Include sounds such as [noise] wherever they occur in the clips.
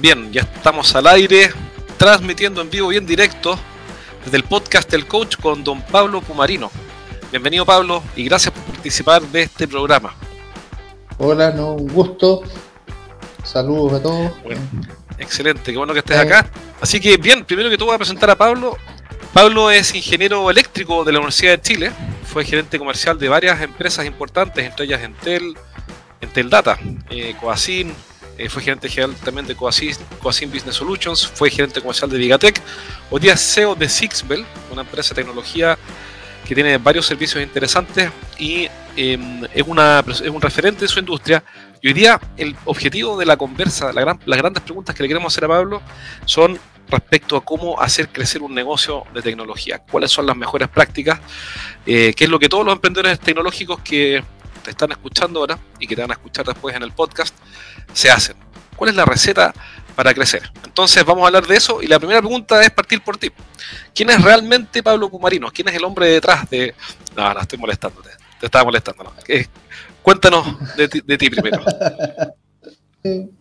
Bien, ya estamos al aire, transmitiendo en vivo y en directo desde el podcast El Coach con don Pablo Pumarino. Bienvenido Pablo y gracias por participar de este programa. Hola, no, un gusto. Saludos a todos. excelente, qué bueno que estés acá. Así que bien, primero que todo voy a presentar a Pablo. Pablo es ingeniero eléctrico de la Universidad de Chile, fue gerente comercial de varias empresas importantes, entre ellas Entel, Entel Data, eh, Coacin, eh, fue gerente general también de Coacin, Business Solutions, fue gerente comercial de Vigatech, hoy día CEO de Sixbel, una empresa de tecnología que tiene varios servicios interesantes y em, es, una, es un referente de su industria. Y hoy día el objetivo de la conversa, la las grandes preguntas que le queremos hacer a Pablo son respecto a cómo hacer crecer un negocio de tecnología, cuáles son las mejores prácticas, eh, qué es lo que todos los emprendedores tecnológicos que te están escuchando ahora y que te van a escuchar después en el podcast se hacen. ¿Cuál es la receta para crecer? Entonces vamos a hablar de eso y la primera pregunta es partir por ti. ¿Quién es realmente Pablo Pumarino? ¿Quién es el hombre detrás de... No, no, estoy molestándote. Te estaba molestando. ¿no? Cuéntanos de ti, primero. [laughs]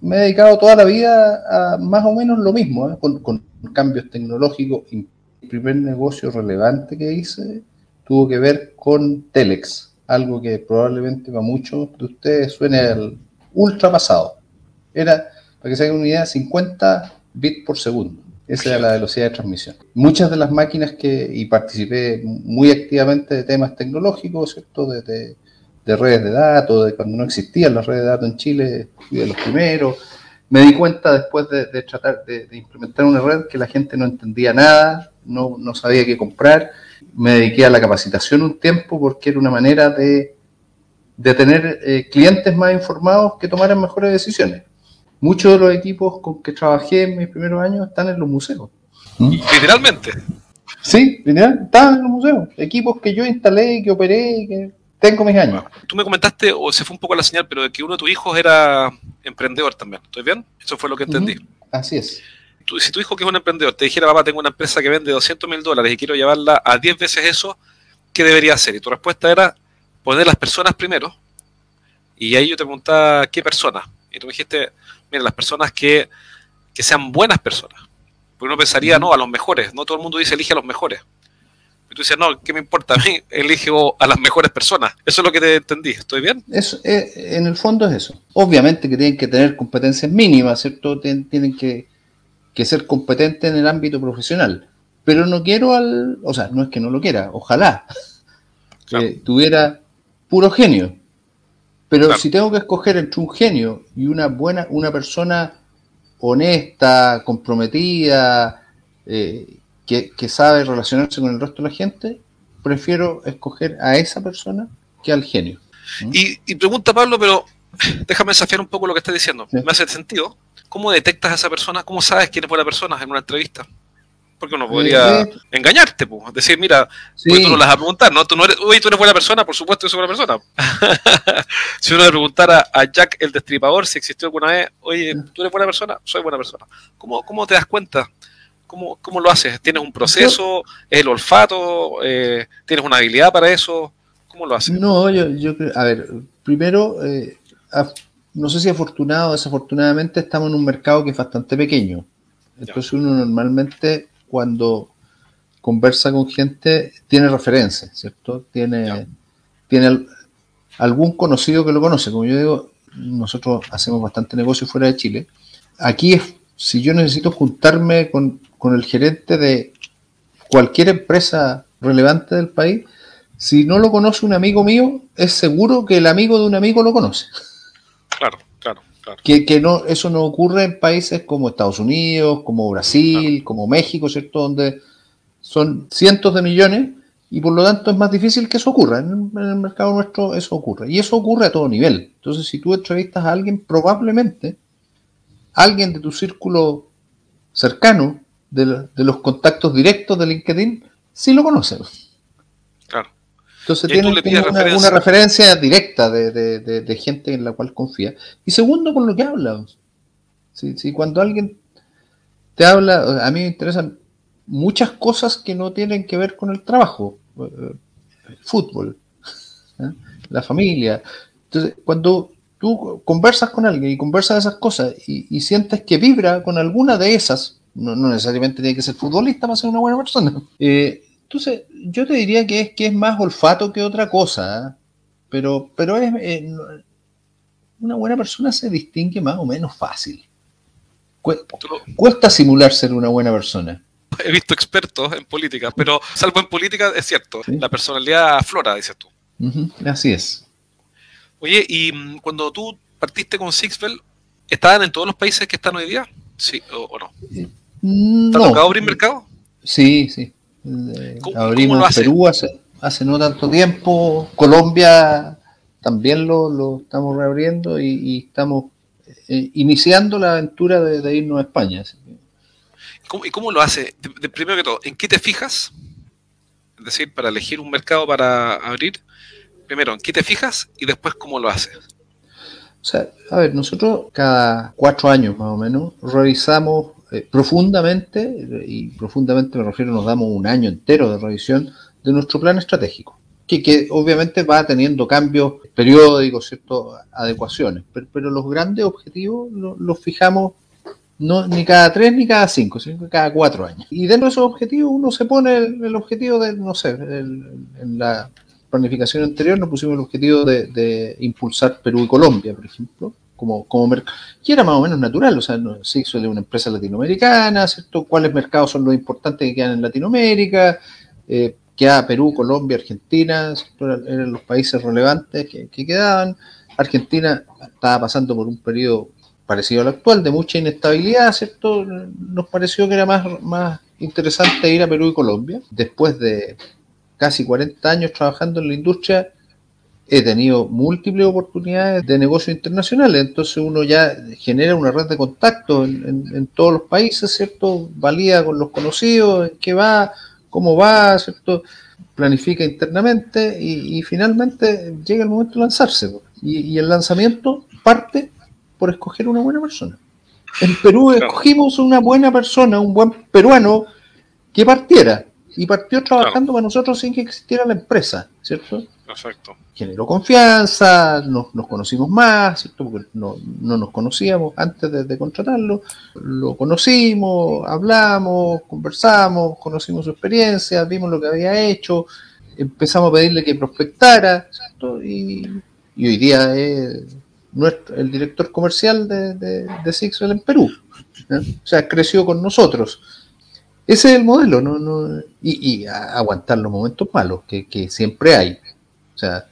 Me he dedicado toda la vida a más o menos lo mismo, ¿eh? con, con cambios tecnológicos. El primer negocio relevante que hice tuvo que ver con Telex, algo que probablemente para muchos de ustedes suene al ultra pasado. Era, para que se hagan una idea, 50 bits por segundo. Esa era la velocidad de transmisión. Muchas de las máquinas que, y participé muy activamente de temas tecnológicos, ¿cierto? De, de, redes de datos, de cuando no existían las redes de datos en Chile, fui de los primeros. Me di cuenta después de, tratar de, implementar una red que la gente no entendía nada, no, no sabía qué comprar. Me dediqué a la capacitación un tiempo porque era una manera de, de tener eh, clientes más informados que tomaran mejores decisiones muchos de los equipos con que trabajé en mis primeros años están en los museos. ¿Mm? Literalmente. Sí, literalmente, están en los museos. Equipos que yo instalé, que operé, que tengo mis años. Tú me comentaste, o se fue un poco la señal, pero de que uno de tus hijos era emprendedor también. ¿Estoy bien? Eso fue lo que entendí. Así es. si tu hijo que es un emprendedor te dijera, papá, tengo una empresa que vende 200 mil dólares y quiero llevarla a 10 veces eso, ¿qué debería hacer? Y tu respuesta era poner las personas primero. Y ahí yo te preguntaba, ¿qué personas? Y tú me dijiste, mira, las personas que, sean buenas personas. Porque uno pensaría, no, a los mejores. No todo el mundo dice elige a los mejores. Tú dices, no, ¿qué me importa? A mí elijo a las mejores personas. Eso es lo que te entendí. ¿Estoy bien? Eso, eh, en el fondo es eso. Obviamente que tienen que tener competencias mínimas, ¿cierto? Tienen que, ser competentes en el ámbito profesional. Pero no quiero al. O sea, no es que no lo quiera, ojalá. Que tuviera puro genio. Pero si tengo que escoger entre un genio y una buena, una persona honesta, comprometida, eh, que, sabe relacionarse con el resto de la gente, prefiero escoger a esa persona que al genio. ¿Mm? Y, pregunta Pablo, pero déjame desafiar un poco lo que estás diciendo. ¿Me hace sentido? ¿Cómo detectas a esa persona? ¿Cómo sabes quién es buena persona en una entrevista? Porque uno podría eh, engañarte, pues. decir, mira, tú no las vas a preguntar, ¿no? Tú no eres, uy, tú eres buena persona, por supuesto que soy buena persona. [laughs] si uno le preguntara a Jack el Destripador si existió alguna vez, oye, ¿tú eres buena persona? Soy buena persona. ¿Cómo, cómo te das cuenta? ¿Cómo, ¿Cómo lo haces? ¿Tienes un proceso? ¿Es el olfato? Eh, ¿Tienes una habilidad para eso? ¿Cómo lo haces? No, yo, yo a ver, primero, eh, no sé si afortunado o desafortunadamente estamos en un mercado que es bastante pequeño. Entonces uno normalmente cuando conversa con gente tiene referencia, ¿cierto? Tiene, tiene algún conocido que lo conoce. Como yo digo, nosotros hacemos bastante negocio fuera de Chile. Aquí es, si yo necesito juntarme con, con el gerente de cualquier empresa relevante del país, si no lo conoce un amigo mío, es seguro que el amigo de un amigo lo conoce. Claro. Que, no, eso no ocurre en países como Estados Unidos, como Brasil, como México, ¿cierto? Donde son cientos de millones y por lo tanto es más difícil que eso ocurra. En, el mercado nuestro eso ocurre. Y eso ocurre a todo nivel. Entonces, si tú entrevistas a alguien, probablemente alguien de tu círculo cercano, de, de los contactos directos de LinkedIn, sí lo conoce. Entonces tiene una, referencia directa de, gente en la cual confía. Y segundo, con lo que habla. Si, cuando alguien te habla, a mí me interesa muchas cosas que no tienen que ver con el trabajo, el fútbol, [laughs] ¿eh? la familia. Entonces, cuando tú conversas con alguien y conversas de esas cosas y, sientes que vibra con alguna de esas, no, necesariamente tiene que ser futbolista para ser una buena persona. [laughs] Eh, entonces, yo te diría que es, que es más olfato que otra cosa, ¿eh? pero, pero es, eh, una buena persona se distingue más o menos fácil. Cuesta simular ser una buena persona. He visto expertos en política, pero salvo en política es cierto, la personalidad aflora, dices tú. así es. Oye, y mm, cuando tú partiste con Sixbell, ¿estaban en todos los países que están hoy día? ¿Sí o, no? ¿Te ha tocado abrir mercado? Sí, sí. Eh, abrimos Perú hace, hace no tanto tiempo. Colombia también lo, estamos reabriendo y, estamos eh, iniciando la aventura de, irnos a España. ¿Y cómo lo hace? primero que todo, ¿en qué te fijas? Es decir, para elegir un mercado para abrir, primero, ¿en qué te fijas? Y después, ¿cómo lo haces? O sea, a ver, nosotros cada cuatro años más o menos revisamos eh, profundamente, y profundamente me refiero, nos damos un año entero de revisión de nuestro plan estratégico, que, obviamente va teniendo cambios periódicos, ¿cierto? adecuaciones, pero, los grandes objetivos los, fijamos no ni cada tres ni cada cinco, sino cada cuatro años. Y dentro de esos objetivos uno se pone el, objetivo de, no sé, en la planificación anterior nos pusimos el objetivo de, impulsar Perú y Colombia, por ejemplo, como, como mercado, que era más o menos natural, o sea, no, sí, suele una empresa latinoamericana, ¿cierto? ¿Cuáles mercados son los importantes que quedan en Latinoamérica? Eh, queda Perú, Colombia, Argentina, eran los países relevantes que, quedaban. Argentina estaba pasando por un periodo parecido al actual, de mucha inestabilidad, ¿cierto? Nos pareció que era más, más interesante ir a Perú y Colombia. Después de casi 40 años trabajando en la industria, he tenido múltiples oportunidades de negocios internacionales, entonces uno ya genera una red de contacto en, todos los países, ¿cierto? Valía con los conocidos, en qué va, cómo va, ¿cierto? Planifica internamente y, finalmente llega el momento de lanzarse. Y, el lanzamiento parte por escoger una buena persona. En Perú escogimos una buena persona, un buen peruano que partiera y partió trabajando para nosotros sin que existiera la empresa, ¿cierto? Perfecto. Generó confianza, nos, conocimos más, ¿cierto? Porque no, nos conocíamos antes de, contratarlo. Lo conocimos, hablamos, conversamos, conocimos su experiencia, vimos lo que había hecho, empezamos a pedirle que prospectara, ¿cierto? Y, hoy día es nuestro, el director comercial de, de, en Perú. O sea, creció con nosotros. Ese es el modelo, ¿no? no y, aguantar los momentos malos, que, siempre hay. O sea,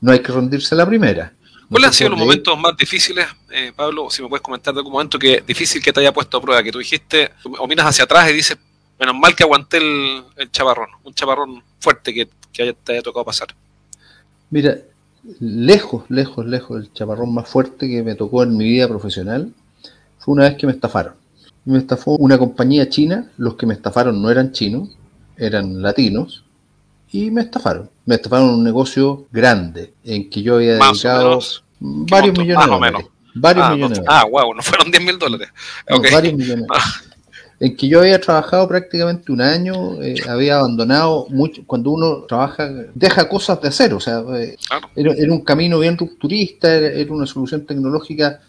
no hay que rendirse a la primera. ¿Cuáles han sido los momentos más difíciles, eh, Pablo? Si me puedes comentar de algún momento que difícil que te haya puesto a prueba, que tú dijiste, o miras hacia atrás y dices, menos mal que aguanté el, chaparrón, un chaparrón fuerte que, que te haya tocado pasar. Mira, lejos, lejos, lejos, el chaparrón más fuerte que me tocó en mi vida profesional fue una vez que me estafaron. Me estafó una compañía china, los que me estafaron no eran chinos, eran latinos, y me estafaron. Me estafaron un negocio grande en que yo había dedicado varios millones de dólares. Varios ah, millones Ah, wow, no fueron 10 mil dólares. varios millones. en que yo había trabajado prácticamente un año, eh, había abandonado mucho, cuando uno trabaja, deja cosas de hacer, o sea, eh, era, un camino bien rupturista, era, una solución tecnológica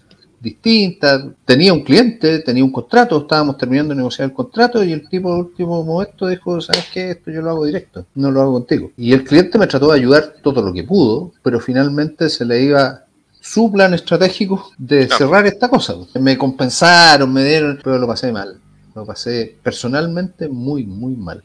distinta, tenía un cliente, tenía un contrato, estábamos terminando de negociar el contrato y el tipo de último momento dijo, ¿sabes qué? Esto yo lo hago directo, no lo hago contigo. Y el cliente me trató de ayudar todo lo que pudo, pero finalmente se le iba su plan estratégico de cerrar esta cosa. Me compensaron, me dieron, pero lo pasé mal. Lo pasé personalmente muy, muy mal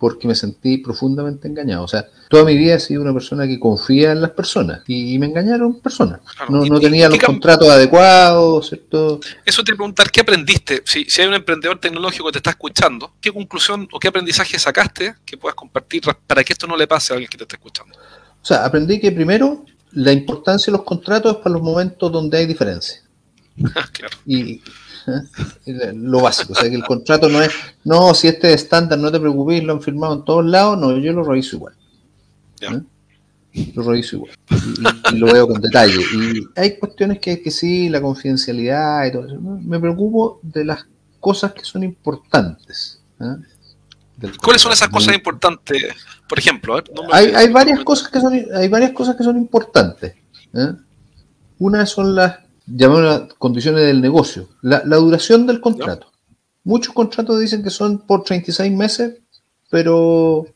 porque me sentí profundamente engañado. O sea, toda mi vida he sido una persona que confía en las personas y, me engañaron personas. No, no tenía los contratos adecuados, ¿cierto? Eso te preguntar, ¿qué aprendiste? Si, si hay un emprendedor tecnológico que te está escuchando, ¿qué conclusión o qué aprendizaje sacaste que puedas compartir para que esto no le pase a alguien que te está escuchando? O sea, aprendí que primero la importancia de los contratos es para los momentos donde hay diferencia. [laughs] claro. Y, lo básico, o sea que el contrato no es, no, si este es estándar, no te preocupes, lo han firmado en todos lados, no, yo lo reviso igual. ¿eh? Lo reviso igual. Y, lo veo con detalle. Y hay cuestiones que, que sí, la confidencialidad y todo eso. Me preocupo de las cosas que son importantes. ¿eh? ¿Cuáles son esas cosas importantes? Por ejemplo, hay, varias cosas que son, hay varias cosas que son importantes. ¿eh? Una son las llamadas condiciones del negocio, la, duración del contrato. Muchos contratos dicen que son por 36 meses, pero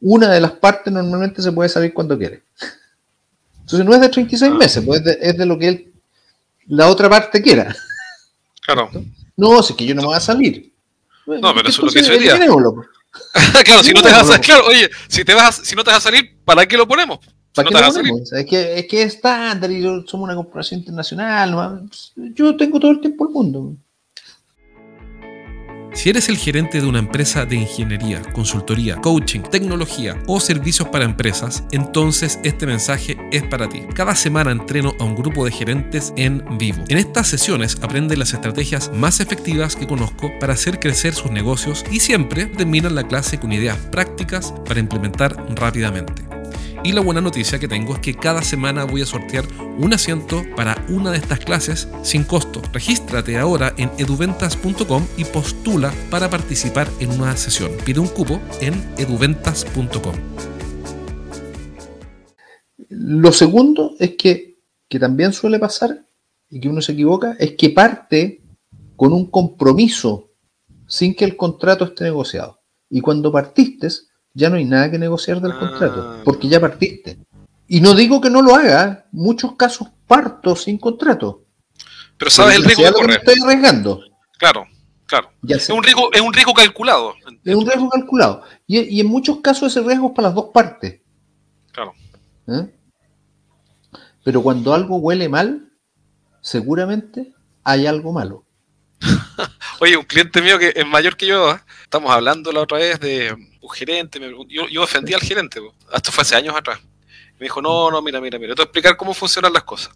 una de las partes normalmente se puede salir cuando quiere. Entonces no es de 36 ah. meses, pues es de, lo que él, la otra parte quiera. Claro. No, si es que yo no me voy a salir. No, pero eso es lo que sería. [laughs] claro, si no te vas a salir, claro, oye, si, te vas si no te vas a salir, ¿para qué lo ponemos? ¿Para qué lo ponemos? Es que, es que es estándar y somos una corporación internacional. Yo tengo todo el tiempo el mundo. Si eres el gerente de una empresa de ingeniería, consultoría, coaching, tecnología o servicios para empresas, entonces este mensaje es para ti. Cada semana entreno a un grupo de gerentes en vivo. En estas sesiones aprenden las estrategias más efectivas que conozco para hacer crecer sus negocios y siempre terminan la clase con ideas prácticas para implementar rápidamente. Y la buena noticia que tengo es que cada semana voy a sortear un asiento para una de estas clases sin costo. Regístrate ahora en eduventas.com y postula para participar en una sesión. Pide un cupo en eduventas.com. Lo segundo es que, que también suele pasar y que uno se equivoca, es que parte con un compromiso sin que el contrato esté negociado. Y cuando partiste, ya no hay nada que negociar del contrato, ah. porque ya partiste. Y no digo que no lo haga, muchos casos parto sin contrato. Pero sabes el riesgo que estoy arriesgando. Claro, claro. Es un, riesgo, es un riesgo calculado. Es un riesgo calculado. Y, en muchos casos ese riesgo es para las dos partes. Claro. ¿Eh? Pero cuando algo huele mal, seguramente hay algo malo. [laughs] Oye, un cliente mío que es mayor que yo, ¿eh? estamos hablando la otra vez de un gerente, yo, ofendí al gerente, hasta fue hace años atrás. Me dijo, no, no, mira, mira, mira, te voy a explicar cómo funcionan las cosas.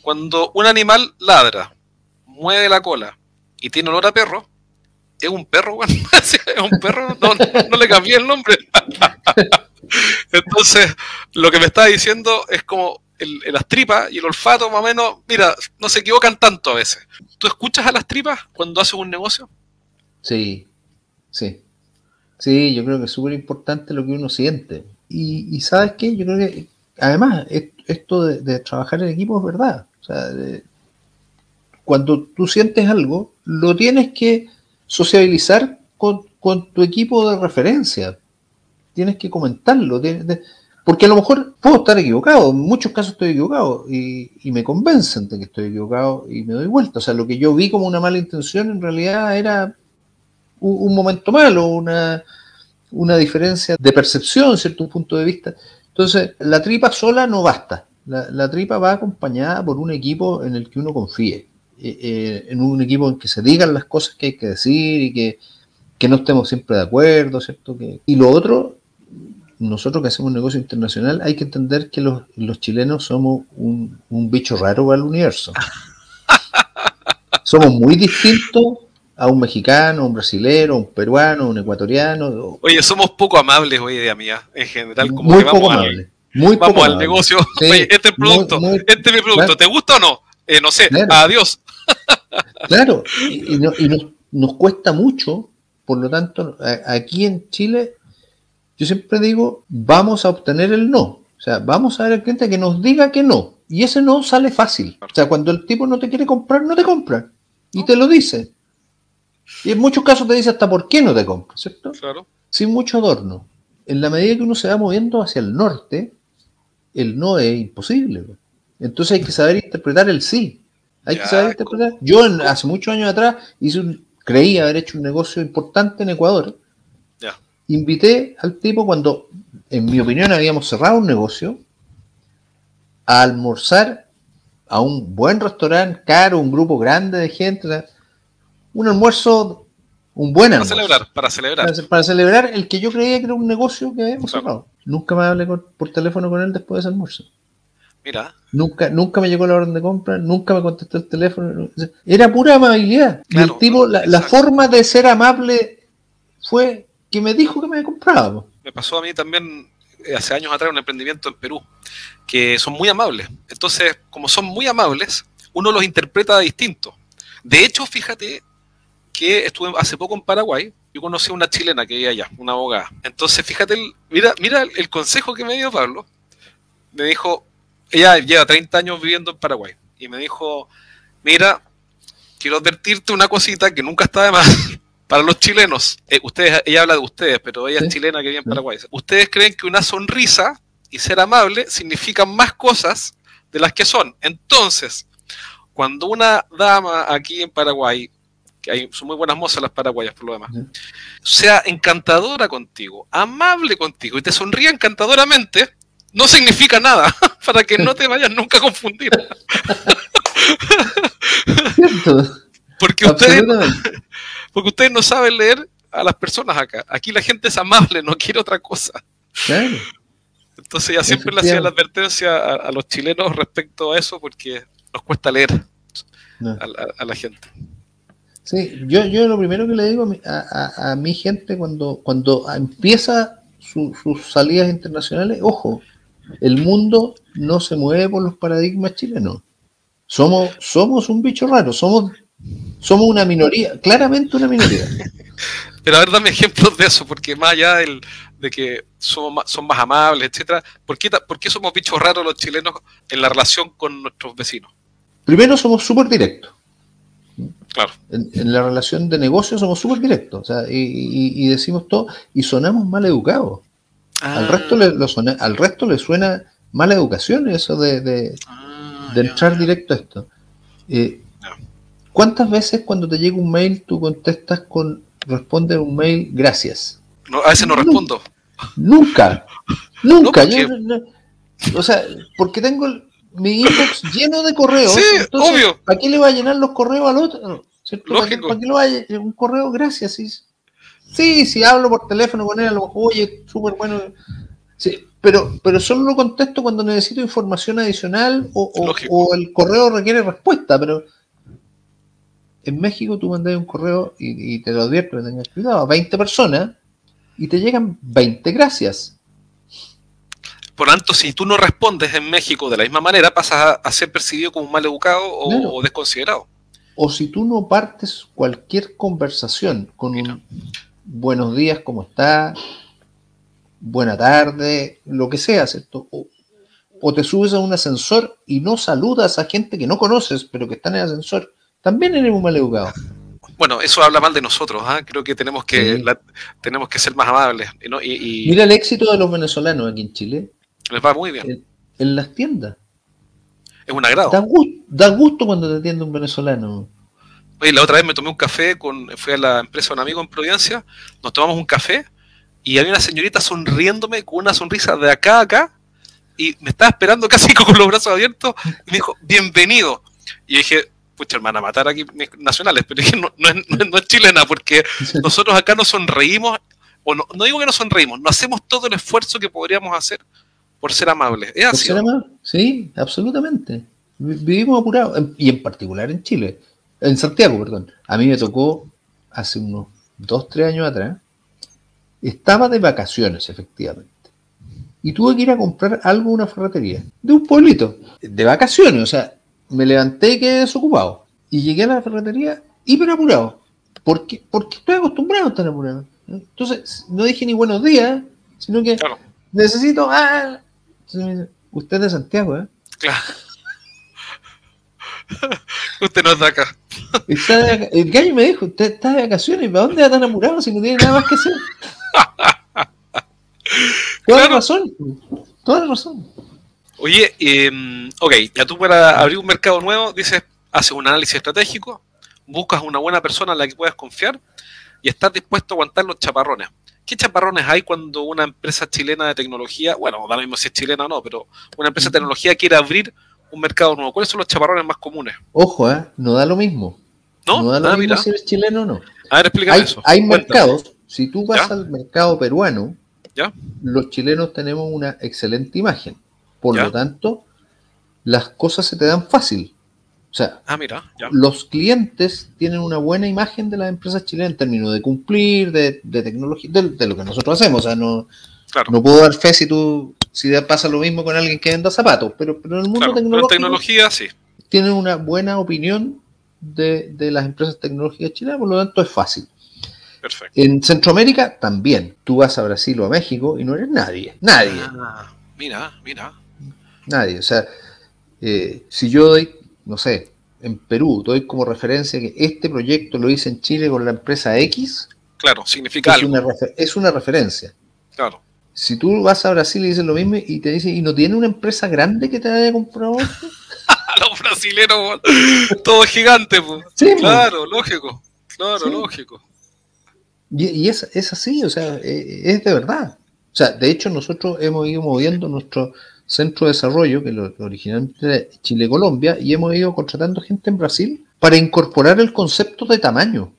Cuando un animal ladra, mueve la cola y tiene olor a perro, es un perro, bueno, [laughs] es un perro, no, no le cambié el nombre. [laughs] Entonces, lo que me está diciendo es como el, las tripas y el olfato, más o menos, mira, no se equivocan tanto a veces. ¿Tú escuchas a las tripas cuando haces un negocio? Sí, sí. Sí, yo creo que es súper importante lo que uno siente. Y, ¿sabes qué? Yo creo que, además, esto de, trabajar en equipo es verdad. O sea, cuando tú sientes algo, lo tienes que sociabilizar con, tu equipo de referencia. Tienes que comentarlo. Porque a lo mejor puedo estar equivocado, en muchos casos estoy equivocado y, me convencen de que estoy equivocado y me doy vuelta. O sea, lo que yo vi como una mala intención en realidad era un, momento malo, una, una diferencia de percepción, cierto punto de vista. Entonces, la tripa sola no basta. La, tripa va acompañada por un equipo en el que uno confíe, eh, eh, en un equipo en que se digan las cosas que hay que decir y que, no estemos siempre de acuerdo, ¿cierto? Que, y lo otro, nosotros que hacemos negocio internacional, hay que entender que los, chilenos somos un, un bicho raro para el universo. [laughs] somos muy distintos a un mexicano, un brasilero, un peruano, un ecuatoriano. Oye, somos poco amables hoy día, mía, en general, como muy que poco amables. Muy vamos al negocio. [laughs] Oye, este es producto, este es mi producto, ¿te gusta o no? Eh, no sé, adiós. [laughs] claro, y, nos, cuesta mucho, por lo tanto, aquí en Chile, yo siempre digo, vamos a obtener el no. O sea, vamos a ver al cliente que nos diga que no. Y ese no sale fácil. O sea, cuando el tipo no te quiere comprar, no te compra. Y te lo dice. Y en muchos casos te dice hasta por qué no te compras, ¿cierto? Claro. Sin mucho adorno. En la medida que uno se va moviendo hacia el norte, el no es imposible. Entonces hay que saber interpretar el sí. Hay que saber interpretar. Yo hace muchos años atrás hice un, creí haber hecho un negocio importante en Ecuador. Invité al tipo cuando, en mi opinión, habíamos cerrado un negocio a almorzar a un buen restaurante caro, un grupo grande de gente un almuerzo, un buen almuerzo. Para celebrar, para celebrar. Para, celebrar el que yo creía que era un negocio que habíamos cerrado. Nunca me hablé por teléfono con él después de ese almuerzo. Mira. Nunca, nunca me llegó la orden de compra, nunca me contestó el teléfono. Era pura amabilidad. y el tipo, la, forma de ser amable fue que me dijo que me compraba. Me pasó a mí también eh, hace años atrás un emprendimiento en Perú, que son muy amables. Entonces, como son muy amables, uno los interpreta distinto. De hecho, fíjate que estuve hace poco en Paraguay yo conocí a una chilena que vivía allá, una abogada. Entonces, fíjate, el, mira, mira el consejo que me dio Pablo. Me dijo, ella lleva 30 años viviendo en Paraguay, y me dijo, mira, quiero advertirte una cosita que nunca está de más. [laughs] Para los chilenos, eh, ustedes, ella habla de ustedes, pero ella es chilena que vive en Paraguay. Ustedes creen que una sonrisa y ser amable significan más cosas de las que son. Entonces, cuando una dama aquí en Paraguay, que hay, son muy buenas mozas las paraguayas por lo demás, sea encantadora contigo, amable contigo y te sonría encantadoramente, no significa nada [laughs] para que no te vayas nunca a confundir. [laughs] [laughs] Porque ustedes, porque ustedes no saben leer a las personas acá. Aquí la gente es amable, no quiere otra cosa. Entonces ya siempre le hacía la advertencia a, los chilenos respecto a eso porque nos cuesta leer a, la gente. Sí, yo, yo lo primero que le digo a, mi gente cuando, cuando empieza sus salidas internacionales, ojo, el mundo no se mueve por los paradigmas chilenos. Somos, somos un bicho raro, somos somos una minoría, claramente una minoría. [laughs] Pero a ver, dame ejemplos de eso, porque más allá del, de que somos más, son más amables, etcétera, ¿por qué, ¿por qué somos bichos raros los chilenos en la relación con nuestros vecinos? Primero somos súper directos. Claro. En, la relación de negocio somos súper directos, o sea, y, decimos todo, y sonamos mal educados. Al, ah. resto le, al resto le suena mala educación eso de, de, ah, entrar directo a esto. Eh, ¿Cuántas veces cuando te llega un mail tú contestas con responde un mail gracias? No, a veces no respondo. Nunca, [laughs] nunca. o sea, porque tengo mi inbox lleno de correos. Sí, obvio. ¿Para qué le va a llenar los correos al otro? Lógico. ¿Para qué, le va a llenar un correo gracias? Sí, sí, si hablo por teléfono con él, a lo mejor, oye, súper bueno. Sí, pero, pero solo lo contesto cuando necesito información adicional o, o el correo requiere respuesta, pero en México tú mandas un correo y, te lo advierto que tengas cuidado a 20 personas y te llegan 20 gracias. Por tanto, si tú no respondes en México de la misma manera, pasas a, ser percibido como mal educado o, desconsiderado. O si tú no partes cualquier conversación con un buenos días, ¿cómo está? Buena tarde, lo que sea, ¿cierto? O, o te subes a un ascensor y no saludas a gente que no conoces, pero que está en el ascensor también eres mal educado. Bueno, eso habla mal de nosotros, ¿ah? creo que tenemos que tenemos que ser más amables. Y, Mira el éxito de los venezolanos aquí en Chile. Les va muy bien. En, las tiendas. Es un agrado. Da, gusto, cuando te atiende un venezolano. Oye, la otra vez me tomé un café, con, fui a la empresa de un amigo en Providencia, nos tomamos un café y había una señorita sonriéndome con una sonrisa de acá a acá y me estaba esperando [laughs] casi con los brazos abiertos y me dijo, bienvenido. Y dije, pucha, hermana, matar aquí nacionales, pero es no, no, es, chilena, porque [laughs] nosotros acá nos sonreímos, o no, digo que nos sonreímos, no hacemos todo el esfuerzo que podríamos hacer por ser amables. ¿Es así? Sí, absolutamente. Vivimos apurados, y en particular en Chile, en Santiago, perdón. A mí me tocó hace unos dos, tres años atrás, estaba de vacaciones, efectivamente. Y tuve que ir a comprar algo a una ferretería, de un pueblito, de vacaciones, o sea, me levanté y quedé desocupado. Y llegué a la ferretería hiper apurado. Porque, porque estoy acostumbrado a estar apurado. Entonces, no dije ni buenos días, sino que necesito. Ah, usted es de Santiago, ¿eh? Claro. [laughs] usted no está acá. el gallo me dijo: Usted está de vacaciones, ¿para dónde va tan apurado si no tiene nada más que hacer? [laughs] Toda la razón. Toda la razón. Oye, eh, ok, ya tú para abrir un mercado nuevo, dices, haces un análisis estratégico, buscas una buena persona en la que puedas confiar y estás dispuesto a aguantar los chaparrones. ¿Qué chaparrones hay cuando una empresa chilena de tecnología, bueno, da lo mismo si es chilena o no, pero una empresa de tecnología quiere abrir un mercado nuevo? ¿Cuáles son los chaparrones más comunes? Ojo, ¿eh? no da lo mismo. No, no da lo ah, mismo si eres chileno o no. A ver, explícame hay, eso. Hay mercados, si tú vas al mercado peruano, ¿Ya? los chilenos tenemos una excelente imagen por lo tanto, las cosas se te dan fácil. O sea, ah, mira, los clientes tienen una buena imagen de las empresas chilenas en términos de cumplir, de, tecnología, de, lo que nosotros hacemos. O sea, no, no puedo dar fe si tú si pasa lo mismo con alguien que venda zapatos, pero, pero en el mundo tecnológico, tecnología sí. tienen una buena opinión de, las empresas tecnológicas chilenas, por lo tanto es fácil. Perfecto. En Centroamérica también. Tú vas a Brasil o a México y no eres nadie. Nadie. Ah, mira, mira. Nadie. O sea, eh, si yo doy, no sé, en Perú doy como referencia que este proyecto lo hice en Chile con la empresa X, Claro, significa es algo. una, es una referencia. Claro. Si tú vas a Brasil y dices lo mismo y te dicen, ¿y no tiene una empresa grande que te haya comprado [laughs] los brasileros, weón, todo gigante, pues. Sí. Claro, lógico. Claro, Sí. lógico. Y, y es, es así, o sea, eh, es de verdad. O sea, de hecho nosotros hemos ido moviendo nuestro centro de desarrollo, que lo, originalmente era Chile-Colombia, y hemos ido contratando gente en Brasil para incorporar el concepto de tamaño,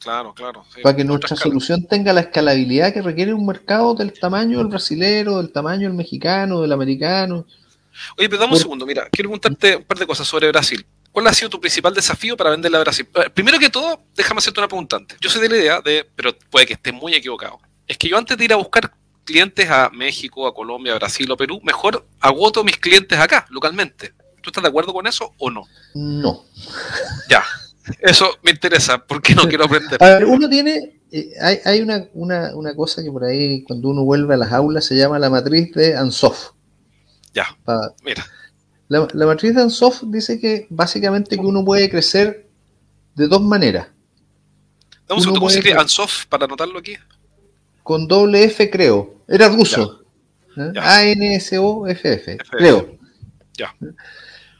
Claro, claro. sí. para que nuestra solución tenga la escalabilidad que requiere un mercado del tamaño del brasilero, del tamaño del mexicano, del americano. Oye, pero dame un segundo, mira, quiero preguntarte un par de cosas sobre Brasil. ¿Cuál ha sido tu principal desafío para venderla a Brasil? Eh, Primero que todo, déjame hacerte una pregunta antes. Yo soy de la idea de, pero puede que esté muy equivocado. Es que yo antes de ir a buscar clientes a México, a Colombia, a Brasil o Perú, mejor agoto mis clientes acá, localmente. ¿Tú estás de acuerdo con eso o no? No. Ya, eso me interesa, porque no quiero aprender. A ver, uno tiene, eh, hay, hay una, una, una cosa que por ahí cuando uno vuelve a las aulas se llama la matriz de Ansoff. Ya, mira, La, la matriz de Ansoff dice que básicamente que uno puede crecer de dos maneras. dame un segundo, ¿cómo se puede- Ansoff para anotarlo aquí? Con doble F creo. Era ruso. ¿eh? A-N-S-O-F-F. Creo. Ya.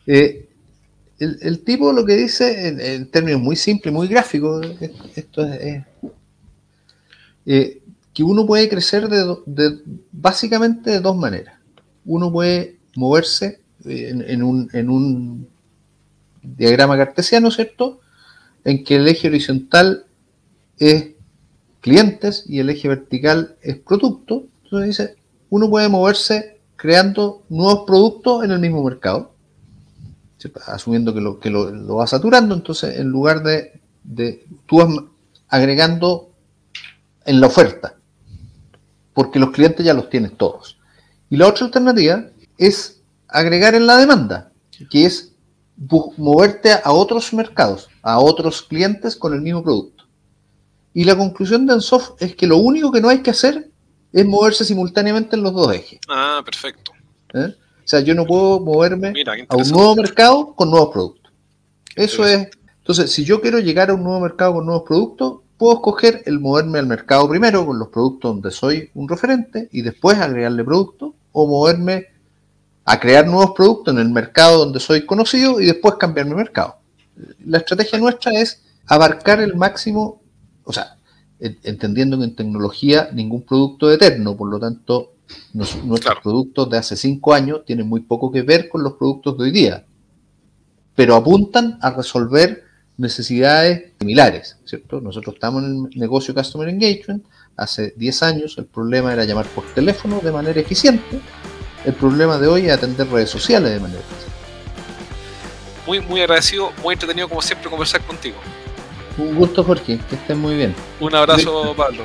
Eh, el, el tipo lo que dice en, en términos muy simples, muy gráficos, eh, esto es, eh, que uno puede crecer de, básicamente de dos maneras. Uno puede moverse eh, en, en un, en un diagrama cartesiano, ¿cierto? En que el eje horizontal es clientes y el eje vertical es producto. Entonces dice, uno puede moverse creando nuevos productos en el mismo mercado, asumiendo que lo, que va saturando, entonces en lugar de, tú agregando en la oferta, porque los clientes ya los tienes todos. Y la otra alternativa es agregar en la demanda, que es moverte a otros mercados, a otros clientes con el mismo producto. Y la conclusión de Ansoff es que lo único que no hay que hacer es moverse simultáneamente en los dos ejes. Ah, perfecto. ¿eh? O sea, yo no puedo moverme Mira, a un nuevo mercado con nuevos productos. Eso es. Entonces, si yo quiero llegar a un nuevo mercado con nuevos productos, puedo escoger el moverme al mercado primero con los productos donde soy un referente y después agregarle productos, o moverme a crear nuevos productos en el mercado donde soy conocido y después cambiar mi mercado. La estrategia nuestra es abarcar el máximo, o sea, en- entendiendo que en tecnología ningún producto es eterno, por lo tanto, nos- nuestros Claro. productos de hace cinco años tienen muy poco que ver con los productos de hoy día, pero apuntan a resolver necesidades similares, ¿cierto? Nosotros estamos en el negocio Customer Engagement, hace 10 años el problema era llamar por teléfono de manera eficiente, el problema de hoy es atender redes sociales de manera eficiente. Muy, muy agradecido, muy entretenido como siempre conversar contigo. Un gusto, Jorge, que estés muy bien, Un abrazo, Pablo.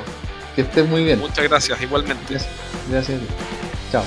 que estés muy bien. Muchas gracias, igualmente. Gracias, gracias. Chao.